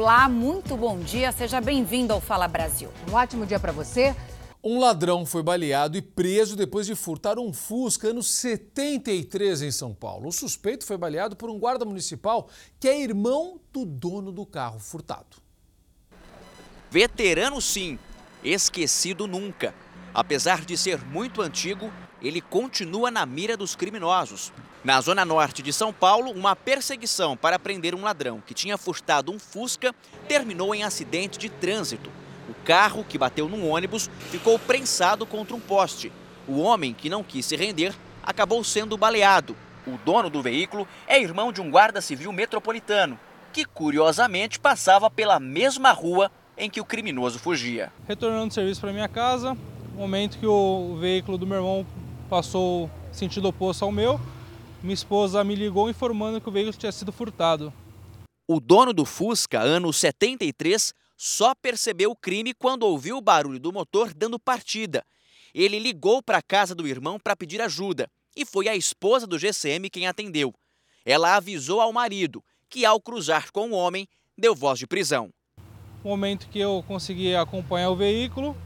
Olá, muito bom dia. Seja bem-vindo ao Fala Brasil. Um ótimo dia para você. Um ladrão foi baleado e preso depois de furtar um Fusca anos 73 em São Paulo. O suspeito foi baleado por um guarda municipal que é irmão do dono do carro furtado. Veterano sim, esquecido nunca. Apesar de ser muito antigo, ele continua na mira dos criminosos. Na zona norte de São Paulo, uma perseguição para prender um ladrão que tinha furtado um Fusca terminou em acidente de trânsito. O carro, que bateu num ônibus, ficou prensado contra um poste. O homem, que não quis se render, acabou sendo baleado. O dono do veículo é irmão de um guarda civil metropolitano, que curiosamente passava pela mesma rua em que o criminoso fugia. Retornando do serviço para minha casa, momento que o veículo do meu irmão passou sentido oposto ao meu, minha esposa me ligou informando que o veículo tinha sido furtado. O dono do Fusca, ano 73, só percebeu o crime quando ouviu o barulho do motor dando partida. Ele ligou para a casa do irmão para pedir ajuda e foi a esposa do GCM quem atendeu. Ela avisou ao marido, que ao cruzar com o homem, deu voz de prisão. No momento que eu consegui acompanhar o veículo,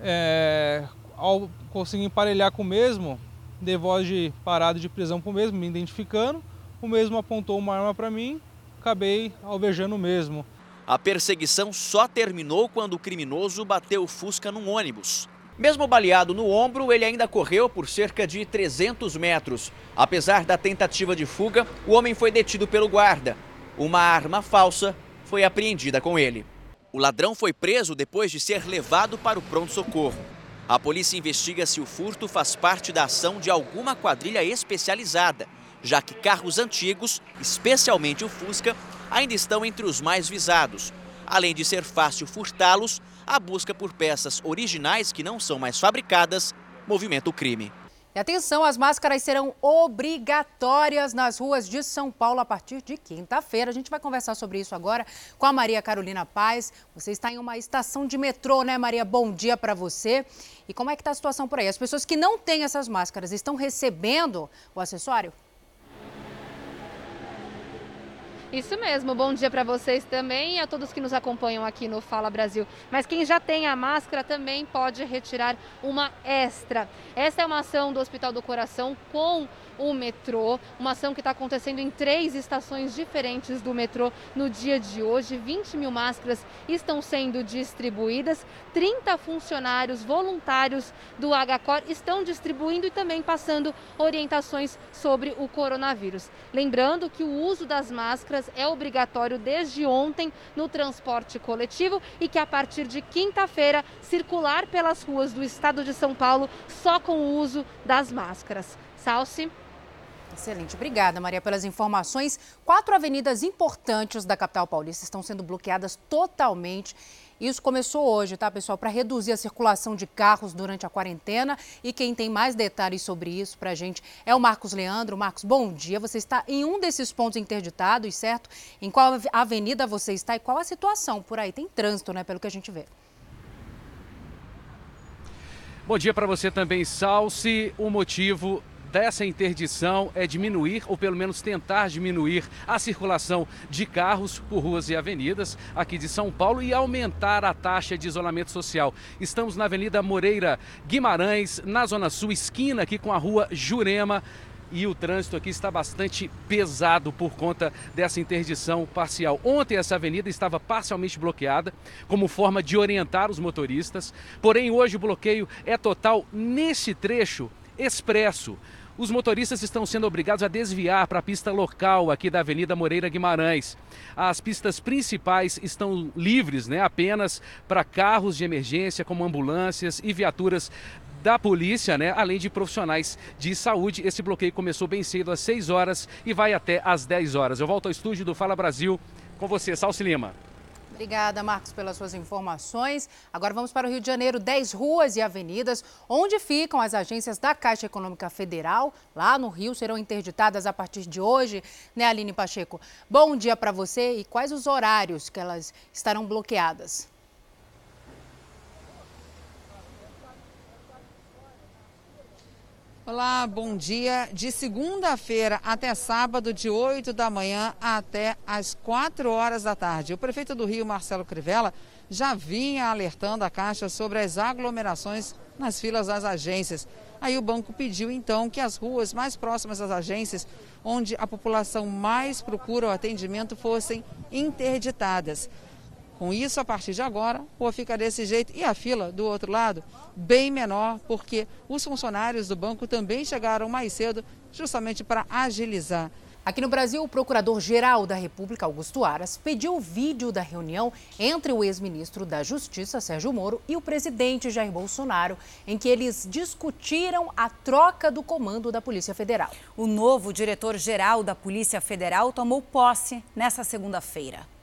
é, ao conseguir emparelhar com o mesmo, dei voz de parado de prisão para o mesmo, me identificando. O mesmo apontou uma arma para mim, acabei alvejando o mesmo. A perseguição só terminou quando o criminoso bateu o Fusca num ônibus. Mesmo baleado no ombro, ele ainda correu por cerca de 300 metros. Apesar da tentativa de fuga, o homem foi detido pelo guarda. Uma arma falsa foi apreendida com ele. O ladrão foi preso depois de ser levado para o pronto-socorro. A polícia investiga se o furto faz parte da ação de alguma quadrilha especializada, já que carros antigos, especialmente o Fusca, ainda estão entre os mais visados. Além de ser fácil furtá-los, a busca por peças originais que não são mais fabricadas movimenta o crime. E atenção, as máscaras serão obrigatórias nas ruas de São Paulo a partir de quinta-feira. A gente vai conversar sobre isso agora com a Maria Carolina Paz. Você está em uma estação de metrô, né, Maria? Bom dia para você. E como é que está a situação por aí? As pessoas que não têm essas máscaras estão recebendo o acessório? Isso mesmo, bom dia para vocês também e a todos que nos acompanham aqui no Fala Brasil. Mas quem já tem a máscara também pode retirar uma extra. Essa é uma ação do Hospital do Coração com o metrô, uma ação que está acontecendo em três estações diferentes do metrô no dia de hoje. 20 mil máscaras estão sendo distribuídas, 30 funcionários voluntários do HCOR estão distribuindo e também passando orientações sobre o coronavírus. Lembrando que o uso das máscaras é obrigatório desde ontem no transporte coletivo e que a partir de quinta-feira circular pelas ruas do estado de São Paulo só com o uso das máscaras. Salce. Excelente, obrigada Maria pelas informações. Quatro avenidas importantes da capital paulista estão sendo bloqueadas totalmente. Isso começou hoje, tá, pessoal, para reduzir a circulação de carros durante a quarentena. E quem tem mais detalhes sobre isso para a gente é o Marcos Leandro. Marcos, bom dia. Você está em um desses pontos interditados, certo? Em qual avenida você está e qual a situação por aí? Tem trânsito, né, pelo que a gente vê. Bom dia para você também, Salsi. O motivo dessa interdição é diminuir, ou pelo menos tentar diminuir, a circulação de carros por ruas e avenidas aqui de São Paulo e aumentar a taxa de isolamento social. Estamos na Avenida Moreira Guimarães, na Zona Sul, esquina aqui com a rua Jurema e o trânsito aqui está bastante pesado por conta dessa interdição parcial. Ontem essa avenida estava parcialmente bloqueada como forma de orientar os motoristas, porém hoje o bloqueio é total nesse trecho expresso os motoristas estão sendo obrigados a desviar para a pista local aqui da Avenida Moreira Guimarães. As pistas principais estão livres né, apenas para carros de emergência, como ambulâncias e viaturas da polícia, né, além de profissionais de saúde. Esse bloqueio começou bem cedo, às 6 horas, e vai até às 10 horas. Eu volto ao estúdio do Fala Brasil com você, Salsi Lima. Obrigada, Marcos, pelas suas informações. Agora vamos para o Rio de Janeiro, 10 ruas e avenidas onde ficam as agências da Caixa Econômica Federal. Lá no Rio serão interditadas a partir de hoje, né, Aline Pacheco? Bom dia para você e quais os horários que elas estarão bloqueadas? Olá, bom dia. De segunda-feira até sábado, de 8 da manhã até às 4 horas da tarde. O prefeito do Rio, Marcelo Crivella, já vinha alertando a Caixa sobre as aglomerações nas filas das agências. Aí o banco pediu então que as ruas mais próximas das agências, onde a população mais procura o atendimento, fossem interditadas. Com isso, a partir de agora, a rua fica desse jeito e a fila do outro lado bem menor, porque os funcionários do banco também chegaram mais cedo, justamente para agilizar. Aqui no Brasil, o Procurador-Geral da República, Augusto Aras, pediu o vídeo da reunião entre o ex-ministro da Justiça, Sérgio Moro, e o presidente Jair Bolsonaro, em que eles discutiram a troca do comando da Polícia Federal. O novo diretor-geral da Polícia Federal tomou posse nesta segunda-feira.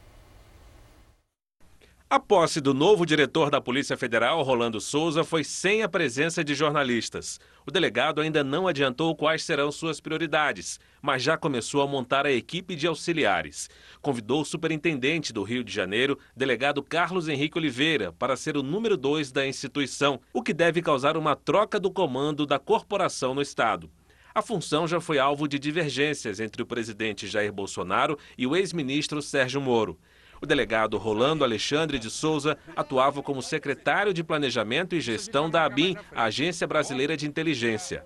A posse do novo diretor da Polícia Federal, Rolando Souza, foi sem a presença de jornalistas. O delegado ainda não adiantou quais serão suas prioridades, mas já começou a montar a equipe de auxiliares. Convidou o superintendente do Rio de Janeiro, delegado Carlos Henrique Oliveira, para ser o número dois da instituição, o que deve causar uma troca do comando da corporação no Estado. A função já foi alvo de divergências entre o presidente Jair Bolsonaro e o ex-ministro Sérgio Moro. O delegado Rolando Alexandre de Souza atuava como secretário de Planejamento e Gestão da ABIN, a Agência Brasileira de Inteligência.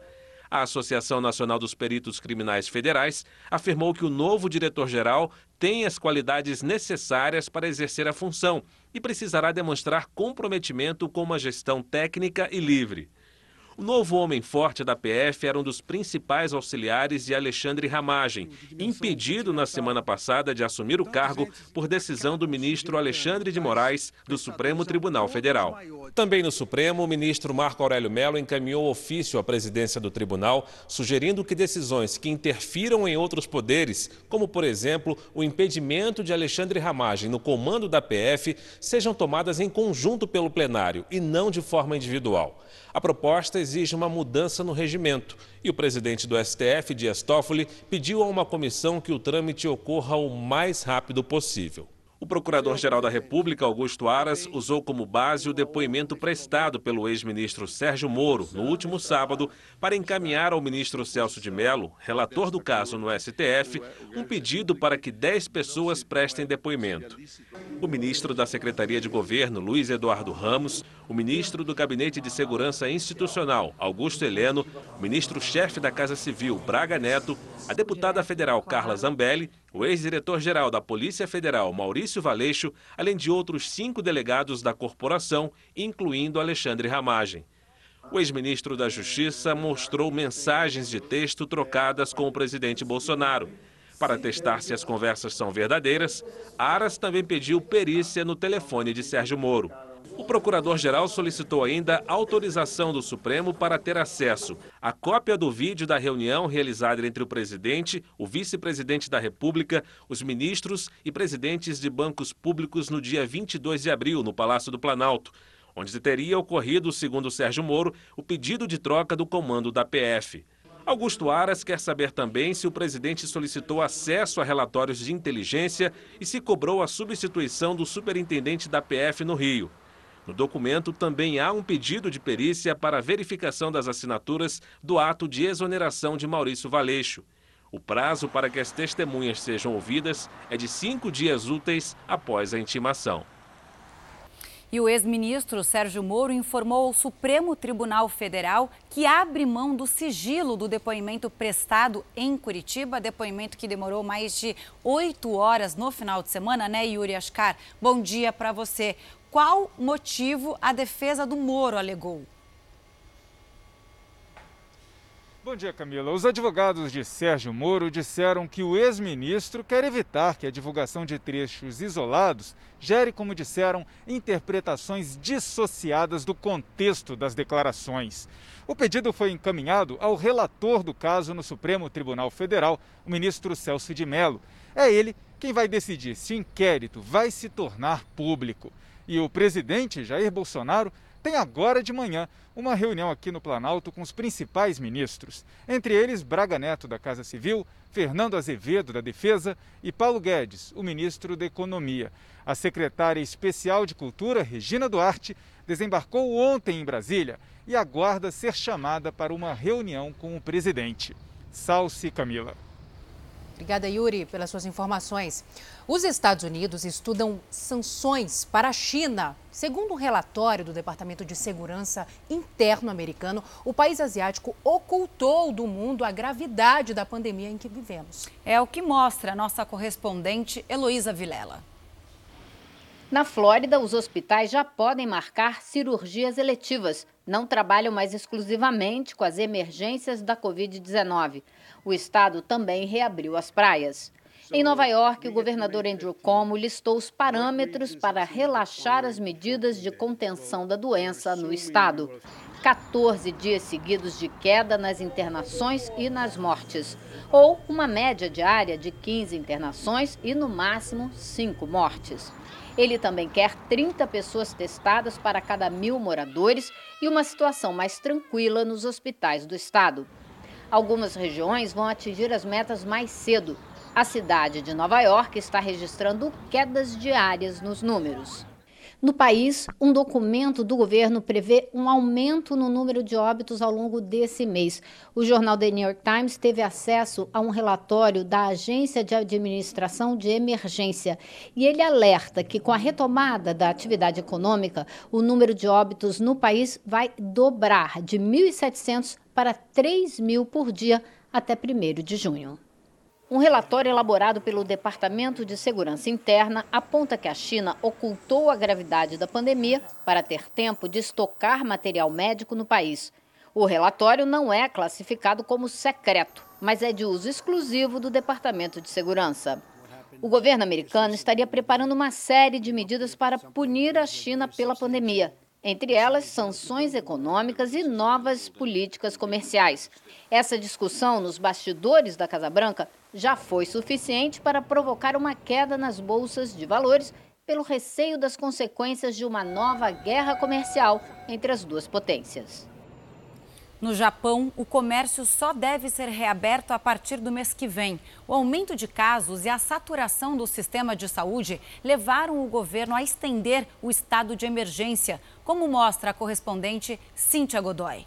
A Associação Nacional dos Peritos Criminais Federais afirmou que o novo diretor-geral tem as qualidades necessárias para exercer a função e precisará demonstrar comprometimento com uma gestão técnica e livre. O novo homem forte da PF era um dos principais auxiliares de Alexandre Ramagem, impedido na semana passada de assumir o cargo por decisão do ministro Alexandre de Moraes, do Supremo Tribunal Federal. Também no Supremo, o ministro Marco Aurélio Mello encaminhou ofício à presidência do tribunal, sugerindo que decisões que interfiram em outros poderes, como por exemplo o impedimento de Alexandre Ramagem no comando da PF, sejam tomadas em conjunto pelo plenário e não de forma individual. A proposta exige uma mudança no regimento e o presidente do STF, Dias Toffoli, pediu a uma comissão que o trâmite ocorra o mais rápido possível. O Procurador-Geral da República, Augusto Aras, usou como base o depoimento prestado pelo ex-ministro Sérgio Moro no último sábado para encaminhar ao ministro Celso de Mello, relator do caso no STF, um pedido para que 10 pessoas prestem depoimento. O ministro da Secretaria de Governo, Luiz Eduardo Ramos, o ministro do Gabinete de Segurança Institucional, Augusto Heleno, o ministro-chefe da Casa Civil, Braga Neto, a deputada federal Carla Zambelli, o ex-diretor-geral da Polícia Federal, Maurício Valeixo, além de outros cinco delegados da corporação, incluindo Alexandre Ramagem. O ex-ministro da Justiça mostrou mensagens de texto trocadas com o presidente Bolsonaro. Para testar se as conversas são verdadeiras, Aras também pediu perícia no telefone de Sérgio Moro. O procurador-geral solicitou ainda autorização do Supremo para ter acesso à cópia do vídeo da reunião realizada entre o presidente, o vice-presidente da República, os ministros e presidentes de bancos públicos no dia 22 de abril, no Palácio do Planalto, onde teria ocorrido, segundo Sérgio Moro, o pedido de troca do comando da PF. Augusto Aras quer saber também se o presidente solicitou acesso a relatórios de inteligência e se cobrou a substituição do superintendente da PF no Rio. No documento também há um pedido de perícia para verificação das assinaturas do ato de exoneração de Maurício Valeixo. O prazo para que as testemunhas sejam ouvidas é de cinco dias úteis após a intimação. E o ex-ministro Sérgio Moro informou ao Supremo Tribunal Federal que abre mão do sigilo do depoimento prestado em Curitiba, depoimento que demorou mais de oito horas no final de semana, né, Yuri Ascar? Bom dia para você. Qual motivo a defesa do Moro alegou? Bom dia, Camila. Os advogados de Sérgio Moro disseram que o ex-ministro quer evitar que a divulgação de trechos isolados gere, como disseram, interpretações dissociadas do contexto das declarações. O pedido foi encaminhado ao relator do caso no Supremo Tribunal Federal, o ministro Celso de Mello. É ele quem vai decidir se o inquérito vai se tornar público. E o presidente Jair Bolsonaro tem agora de manhã uma reunião aqui no Planalto com os principais ministros, entre eles Braga Neto da Casa Civil, Fernando Azevedo da Defesa e Paulo Guedes, o ministro da Economia. A secretária especial de Cultura, Regina Duarte, desembarcou ontem em Brasília e aguarda ser chamada para uma reunião com o presidente. Salce Camila. Obrigada, Yuri, pelas suas informações. Os Estados Unidos estudam sanções para a China. Segundo um relatório do Departamento de Segurança Interno americano, o país asiático ocultou do mundo a gravidade da pandemia em que vivemos. É o que mostra a nossa correspondente Heloísa Vilela. Na Flórida, os hospitais já podem marcar cirurgias eletivas. Não trabalham mais exclusivamente com as emergências da Covid-19. O estado também reabriu as praias. Em Nova York, o governador Andrew Cuomo listou os parâmetros para relaxar as medidas de contenção da doença no estado. 14 dias seguidos de queda nas internações e nas mortes, ou uma média diária de 15 internações e, no máximo, 5 mortes. Ele também quer 30 pessoas testadas para cada mil moradores e uma situação mais tranquila nos hospitais do estado. Algumas regiões vão atingir as metas mais cedo. A cidade de Nova York está registrando quedas diárias nos números. No país, um documento do governo prevê um aumento no número de óbitos ao longo desse mês. O jornal The New York Times teve acesso a um relatório da Agência de Administração de Emergência e ele alerta que, com a retomada da atividade econômica, o número de óbitos no país vai dobrar de 1.700 para 3 mil por dia até 1 de junho. Um relatório elaborado pelo Departamento de Segurança Interna aponta que a China ocultou a gravidade da pandemia para ter tempo de estocar material médico no país. O relatório não é classificado como secreto, mas é de uso exclusivo do Departamento de Segurança. O governo americano estaria preparando uma série de medidas para punir a China pela pandemia, entre elas sanções econômicas e novas políticas comerciais. Essa discussão nos bastidores da Casa Branca já foi suficiente para provocar uma queda nas bolsas de valores pelo receio das consequências de uma nova guerra comercial entre as duas potências. No Japão, o comércio só deve ser reaberto a partir do mês que vem. O aumento de casos e a saturação do sistema de saúde levaram o governo a estender o estado de emergência, como mostra a correspondente Cíntia Godoy.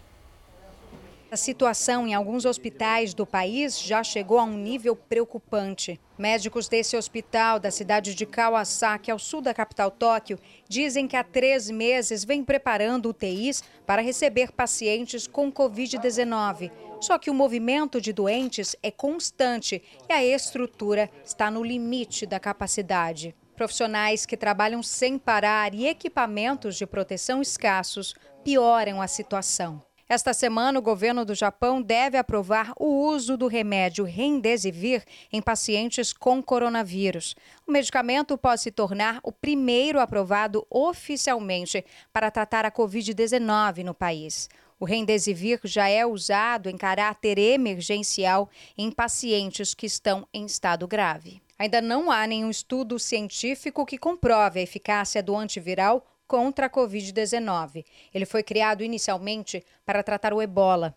A situação em alguns hospitais do país já chegou a um nível preocupante. Médicos desse hospital da cidade de Kawasaki, ao sul da capital Tóquio, dizem que há três meses vem preparando UTIs para receber pacientes com Covid-19. Só que o movimento de doentes é constante e a estrutura está no limite da capacidade. Profissionais que trabalham sem parar e equipamentos de proteção escassos pioram a situação. Esta semana, o governo do Japão deve aprovar o uso do remédio Remdesivir em pacientes com coronavírus. O medicamento pode se tornar o primeiro aprovado oficialmente para tratar a Covid-19 no país. O Remdesivir já é usado em caráter emergencial em pacientes que estão em estado grave. Ainda não há nenhum estudo científico que comprove a eficácia do antiviral contra a Covid-19. Ele foi criado inicialmente para tratar o ebola.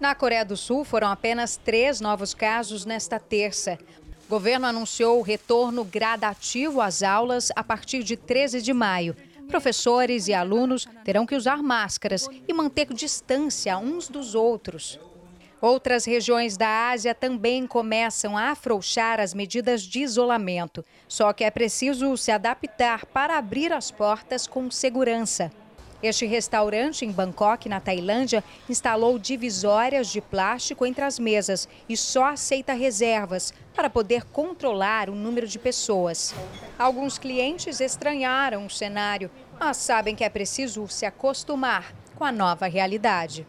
Na Coreia do Sul, foram apenas três novos casos nesta terça. O governo anunciou o retorno gradativo às aulas a partir de 13 de maio. Professores e alunos terão que usar máscaras e manter distância uns dos outros. Outras regiões da Ásia também começam a afrouxar as medidas de isolamento. Só que é preciso se adaptar para abrir as portas com segurança. Este restaurante em Bangkok, na Tailândia, instalou divisórias de plástico entre as mesas e só aceita reservas para poder controlar o número de pessoas. Alguns clientes estranharam o cenário, mas sabem que é preciso se acostumar com a nova realidade.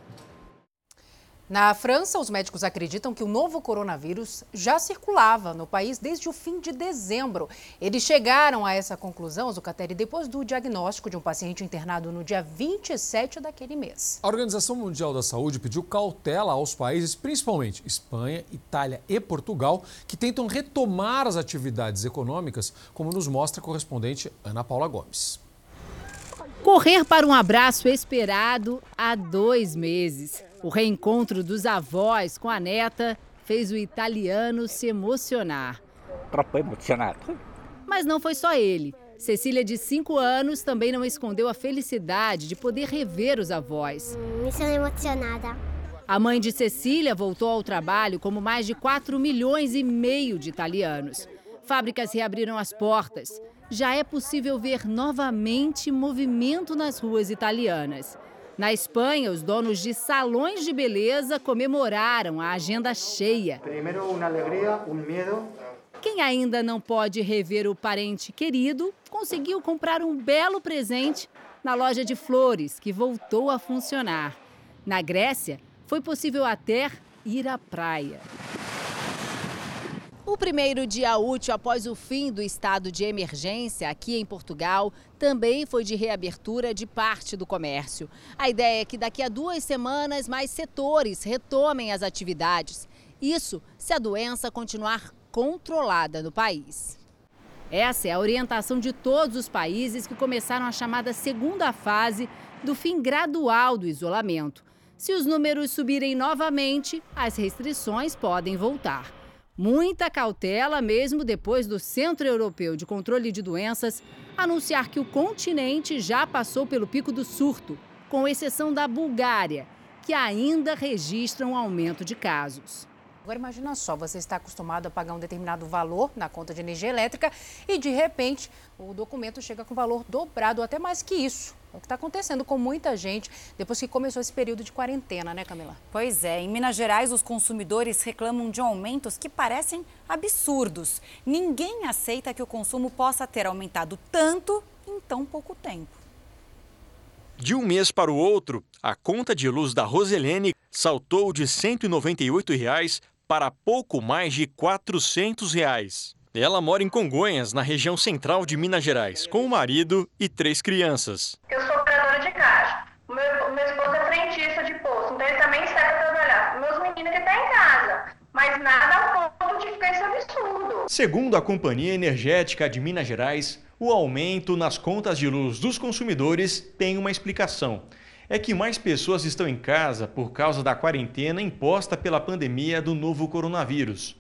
Na França, os médicos acreditam que o novo coronavírus já circulava no país desde o fim de dezembro. Eles chegaram a essa conclusão, Zucatelli, depois do diagnóstico de um paciente internado no dia 27 daquele mês. A Organização Mundial da Saúde pediu cautela aos países, principalmente Espanha, Itália e Portugal, que tentam retomar as atividades econômicas, como nos mostra a correspondente Ana Paula Gomes. Correr para um abraço esperado há dois meses. O reencontro dos avós com a neta fez o italiano se emocionar. Troppo emocionado. Mas não foi só ele. Cecília, de 5 anos, também não escondeu a felicidade de poder rever os avós. Me sinto emocionada. A mãe de Cecília voltou ao trabalho como mais de 4 milhões e meio de italianos. Fábricas reabriram as portas. Já é possível ver novamente movimento nas ruas italianas. Na Espanha, os donos de salões de beleza comemoraram a agenda cheia. Primeiro, uma alegria, um medo. Quem ainda não pode rever o parente querido conseguiu comprar um belo presente na loja de flores, que voltou a funcionar. Na Grécia, foi possível até ir à praia. O primeiro dia útil após o fim do estado de emergência aqui em Portugal também foi de reabertura de parte do comércio. A ideia é que daqui a duas semanas mais setores retomem as atividades. Isso se a doença continuar controlada no país. Essa é a orientação de todos os países que começaram a chamada segunda fase do fim gradual do isolamento. Se os números subirem novamente, as restrições podem voltar. Muita cautela, mesmo depois do Centro Europeu de Controle de Doenças anunciar que o continente já passou pelo pico do surto, com exceção da Bulgária, que ainda registra um aumento de casos. Agora imagina só, você está acostumado a pagar um determinado valor na conta de energia elétrica e de repente o documento chega com valor dobrado ou até mais que isso. É o que está acontecendo com muita gente depois que começou esse período de quarentena, né, Camila? Pois é, em Minas Gerais os consumidores reclamam de aumentos que parecem absurdos. Ninguém aceita que o consumo possa ter aumentado tanto em tão pouco tempo. De um mês para o outro, a conta de luz da Roselene saltou de 198 reais para pouco mais de 400 reais. Ela mora em Congonhas, na região central de Minas Gerais, com o marido e três crianças. Eu sou operadora de caixa. O meu, meu esposo é frentista de posto, então ele também sai para trabalhar. Meus meninos que estão tá em casa. Mas nada ao ponto de ficar esse absurdo. Segundo a Companhia Energética de Minas Gerais, o aumento nas contas de luz dos consumidores tem uma explicação. É que mais pessoas estão em casa por causa da quarentena imposta pela pandemia do novo coronavírus.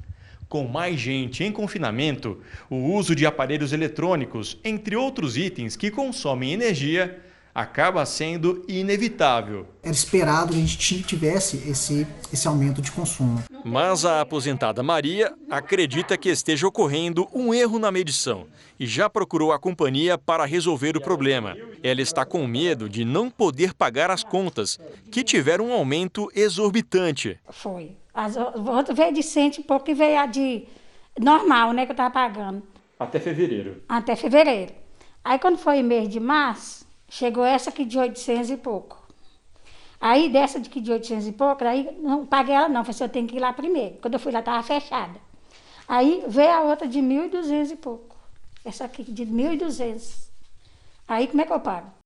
Com mais gente em confinamento, o uso de aparelhos eletrônicos, entre outros itens que consomem energia, acaba sendo inevitável. Era esperado que a gente tivesse esse, esse aumento de consumo. Mas a aposentada Maria acredita que esteja ocorrendo um erro na medição e já procurou a companhia para resolver o problema. Ela está com medo de não poder pagar as contas, que tiveram um aumento exorbitante. Foi. As outras veio de cento e pouco e veio a de normal, né, que eu estava pagando. Até fevereiro. Até fevereiro. Aí quando foi mês de março, chegou essa aqui de 800 e pouco. Aí dessa de que de 800 e pouco, aí não paguei ela não, falei assim, eu tenho que ir lá primeiro. Quando eu fui lá, estava fechada. Aí veio a outra de 1.200 e pouco. Essa aqui de 1.200. Aí como é que eu pago?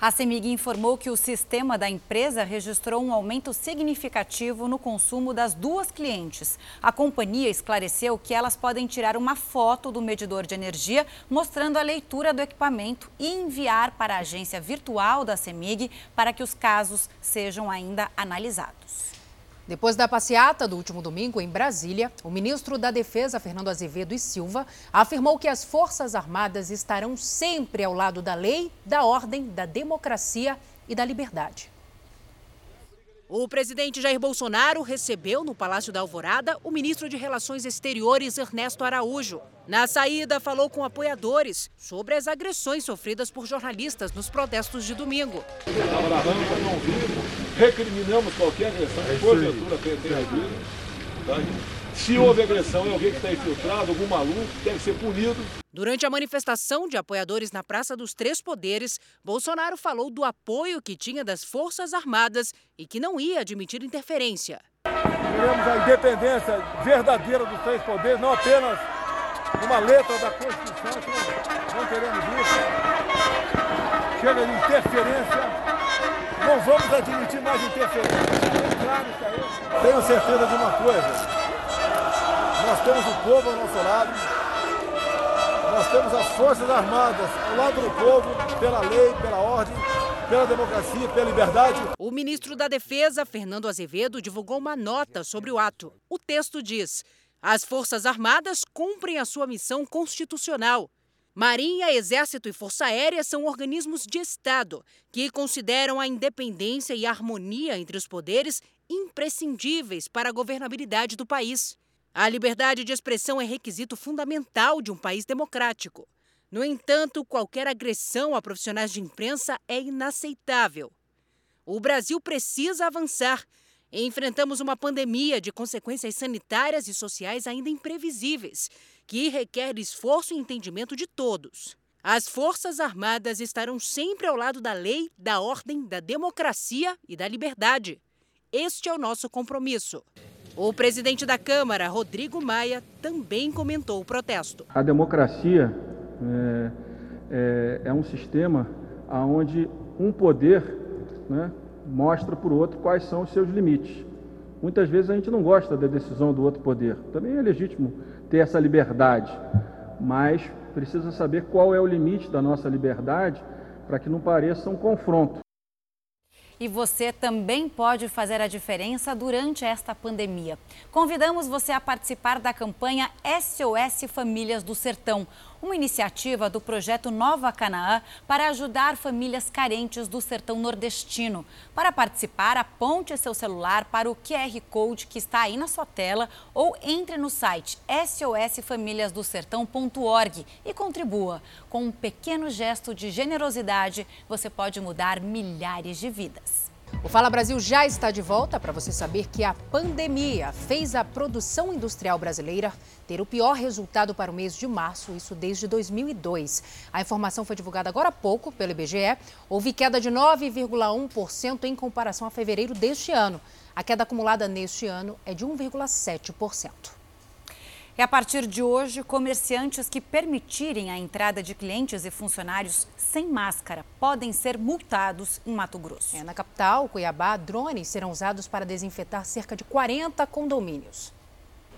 A CEMIG informou que o sistema da empresa registrou um aumento significativo no consumo das duas clientes. A companhia esclareceu que elas podem tirar uma foto do medidor de energia mostrando a leitura do equipamento e enviar para a agência virtual da CEMIG para que os casos sejam ainda analisados. Depois da passeata do último domingo em Brasília, o ministro da Defesa, Fernando Azevedo e Silva, afirmou que as Forças Armadas estarão sempre ao lado da lei, da ordem, da democracia e da liberdade. O presidente Jair Bolsonaro recebeu no Palácio da Alvorada o ministro de Relações Exteriores, Ernesto Araújo. Na saída, falou com apoiadores sobre as agressões sofridas por jornalistas nos protestos de domingo. Recriminamos qualquer agressão que porventura tenha havido. Tá? Se houve agressão, é alguém que está infiltrado, algum maluco, deve ser punido. Durante a manifestação de apoiadores na Praça dos Três Poderes, Bolsonaro falou do apoio que tinha das Forças Armadas e que não ia admitir interferência. Queremos a independência verdadeira dos três poderes, não apenas uma letra da Constituição, que não queremos isso. Chega de interferência. Não vamos admitir mais interferência. Tenho certeza de uma coisa. Nós temos o povo ao nosso lado. Nós temos as Forças Armadas ao lado do povo, pela lei, pela ordem, pela democracia, pela liberdade. O ministro da Defesa, Fernando Azevedo, divulgou uma nota sobre o ato. O texto diz: as Forças Armadas cumprem a sua missão constitucional. Marinha, Exército e Força Aérea são organismos de Estado que consideram a independência e a harmonia entre os poderes imprescindíveis para a governabilidade do país. A liberdade de expressão é requisito fundamental de um país democrático. No entanto, qualquer agressão a profissionais de imprensa é inaceitável. O Brasil precisa avançar. Enfrentamos uma pandemia de consequências sanitárias e sociais ainda imprevisíveis que requer esforço e entendimento de todos. As Forças Armadas estarão sempre ao lado da lei, da ordem, da democracia e da liberdade. Este é o nosso compromisso. O presidente da Câmara, Rodrigo Maia, também comentou o protesto. A democracia é, é, é um sistema onde um poder né, mostra para o outro quais são os seus limites. Muitas vezes a gente não gosta da decisão do outro poder. Também é legítimo ter essa liberdade, mas precisa saber qual é o limite da nossa liberdade para que não pareça um confronto. E você também pode fazer a diferença durante esta pandemia. Convidamos você a participar da campanha SOS Famílias do Sertão, uma iniciativa do projeto Nova Canaã para ajudar famílias carentes do sertão nordestino. Para participar, aponte seu celular para o QR Code que está aí na sua tela ou entre no site sosfamiliasdosertão.org e contribua. Com um pequeno gesto de generosidade, você pode mudar milhares de vidas. O Fala Brasil já está de volta para você saber que a pandemia fez a produção industrial brasileira ter o pior resultado para o mês de março, isso desde 2002. A informação foi divulgada agora há pouco pelo IBGE. Houve queda de 9,1% em comparação a fevereiro deste ano. A queda acumulada neste ano é de 1,7%. E a partir de hoje, comerciantes que permitirem a entrada de clientes e funcionários sem máscara podem ser multados em Mato Grosso. É, na capital, Cuiabá, drones serão usados para desinfetar cerca de 40 condomínios.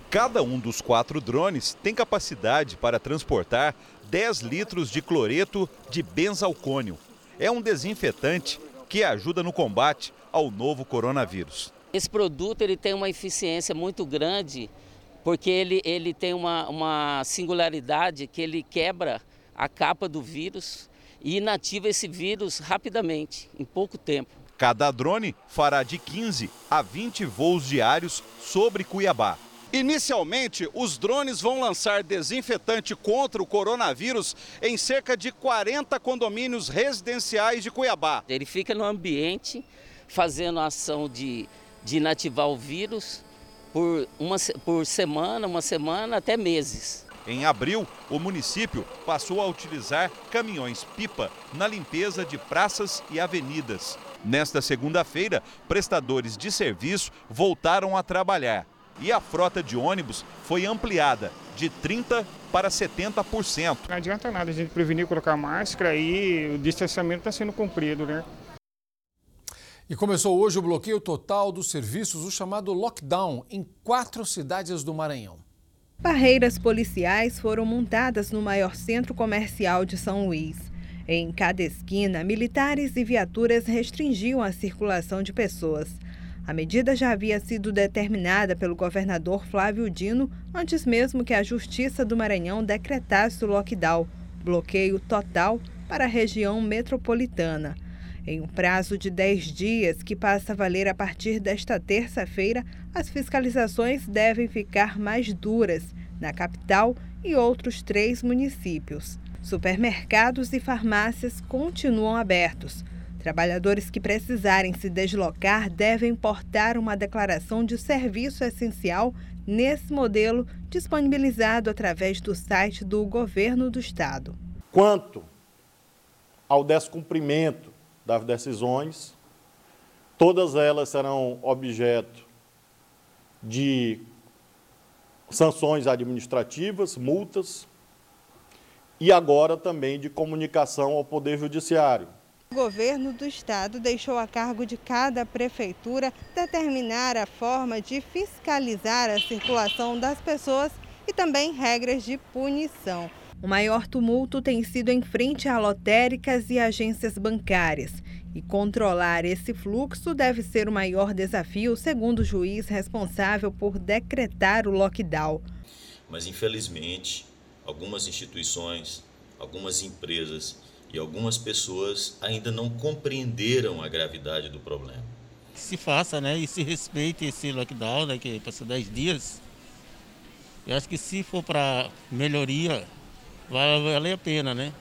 Cada um dos quatro drones tem capacidade para transportar 10 litros de cloreto de benzalcônio. É um desinfetante que ajuda no combate ao novo coronavírus. Esse produto ele tem uma eficiência muito grande porque ele, ele tem uma, uma singularidade que ele quebra a capa do vírus e inativa esse vírus rapidamente, em pouco tempo. Cada drone fará de 15 a 20 voos diários sobre Cuiabá. Inicialmente, os drones vão lançar desinfetante contra o coronavírus em cerca de 40 condomínios residenciais de Cuiabá. Ele fica no ambiente fazendo a ação de, de inativar o vírus por, uma, por semana, uma semana até meses. Em abril, o município passou a utilizar caminhões-pipa na limpeza de praças e avenidas. Nesta segunda-feira, prestadores de serviço voltaram a trabalhar e a frota de ônibus foi ampliada de 30% para 70%. Não adianta nada a gente prevenir colocar máscara e o distanciamento está sendo cumprido, né? E começou hoje o bloqueio total dos serviços, o chamado lockdown, em quatro cidades do Maranhão. Barreiras policiais foram montadas no maior centro comercial de São Luís. Em cada esquina, militares e viaturas restringiam a circulação de pessoas. A medida já havia sido determinada pelo governador Flávio Dino antes mesmo que a Justiça do Maranhão decretasse o lockdown bloqueio total para a região metropolitana. Em um prazo de 10 dias, que passa a valer a partir desta terça-feira, as fiscalizações devem ficar mais duras na capital e outros três municípios. Supermercados e farmácias continuam abertos. Trabalhadores que precisarem se deslocar devem portar uma declaração de serviço essencial nesse modelo disponibilizado através do site do Governo do Estado. Quanto ao descumprimento das decisões. Todas elas serão objeto de sanções administrativas, multas e agora também de comunicação ao Poder Judiciário. O governo do estado deixou a cargo de cada prefeitura determinar a forma de fiscalizar a circulação das pessoas e também regras de punição. O maior tumulto tem sido em frente a lotéricas e agências bancárias. E controlar esse fluxo deve ser o maior desafio, segundo o juiz responsável por decretar o lockdown. Mas, infelizmente, algumas instituições, algumas empresas e algumas pessoas ainda não compreenderam a gravidade do problema. Se faça, né, e se respeite esse lockdown, né, que passou 10 dias. Eu acho que se for para melhoria, vai valer a pena, né?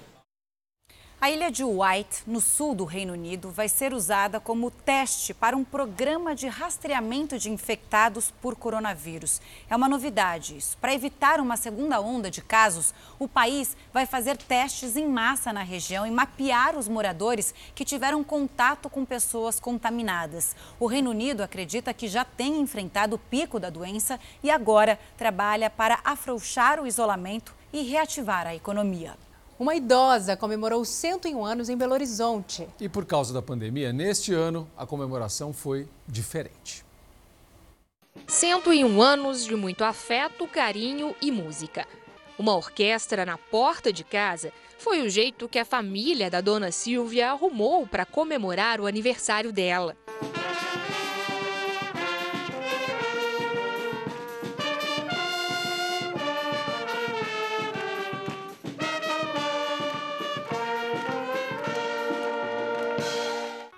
A ilha de White, no sul do Reino Unido, vai ser usada como teste para um programa de rastreamento de infectados por coronavírus. É uma novidade isso. Para evitar uma segunda onda de casos, o país vai fazer testes em massa na região e mapear os moradores que tiveram contato com pessoas contaminadas. O Reino Unido acredita que já tem enfrentado o pico da doença e agora trabalha para afrouxar o isolamento e reativar a economia. Uma idosa comemorou 101 anos em Belo Horizonte. E por causa da pandemia, neste ano, a comemoração foi diferente. 101 anos de muito afeto, carinho e música. Uma orquestra na porta de casa foi o jeito que a família da dona Silvia arrumou para comemorar o aniversário dela.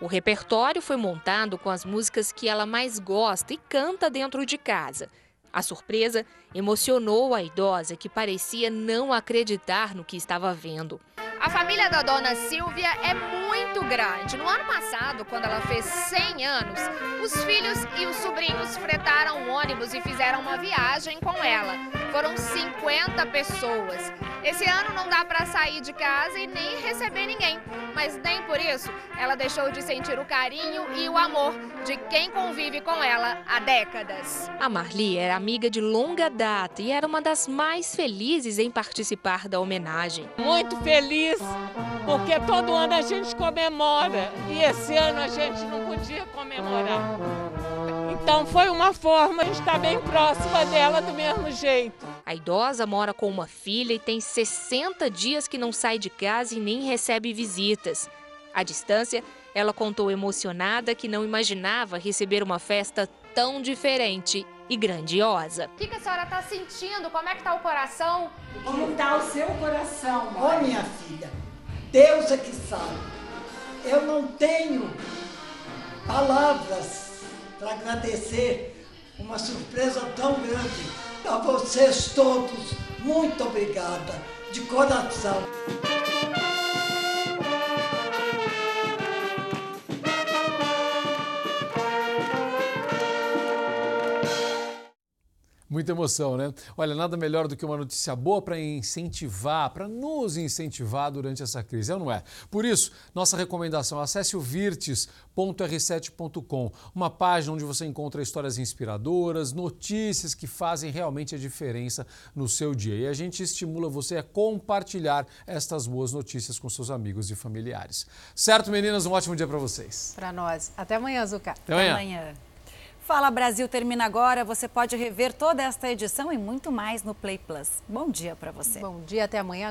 O repertório foi montado com as músicas que ela mais gosta e canta dentro de casa. A surpresa emocionou a idosa que parecia não acreditar no que estava vendo. A família da dona Silvia é muito grande. No ano passado, quando ela fez 100 anos, os filhos e os sobrinhos fretaram um ônibus e fizeram uma viagem com ela. Foram 50 pessoas. Esse ano não dá para sair de casa e nem receber ninguém, mas nem por isso ela deixou de sentir o carinho e o amor de quem convive com ela há décadas. A Marli era amiga de longa data e era uma das mais felizes em participar da homenagem. Muito feliz, porque todo ano a gente comemora e esse ano a gente não podia comemorar. Então foi uma forma de estar bem próxima dela do mesmo jeito. A idosa mora com uma filha e tem 60 dias que não sai de casa e nem recebe visitas. À distância, ela contou emocionada que não imaginava receber uma festa tão diferente e grandiosa. O que, a senhora está sentindo? Como é que está o coração? Como está o seu coração, Ô oh, minha filha, Deus é que sabe. Eu não tenho palavras para agradecer uma surpresa tão grande. A vocês todos, muito obrigada, de coração. Muita emoção, né? Olha, nada melhor do que uma notícia boa para incentivar, para nos incentivar durante essa crise, é ou não é? Por isso, nossa recomendação, acesse o virtes.r7.com, uma página onde você encontra histórias inspiradoras, notícias que fazem realmente a diferença no seu dia. E a gente estimula você a compartilhar estas boas notícias com seus amigos e familiares. Certo, meninas? Um ótimo dia para vocês. Para nós. Até amanhã, Zucca. Até amanhã. Até amanhã. Fala Brasil termina agora. Você pode rever toda esta edição e muito mais no Play Plus. Bom dia para você. Bom dia, até amanhã.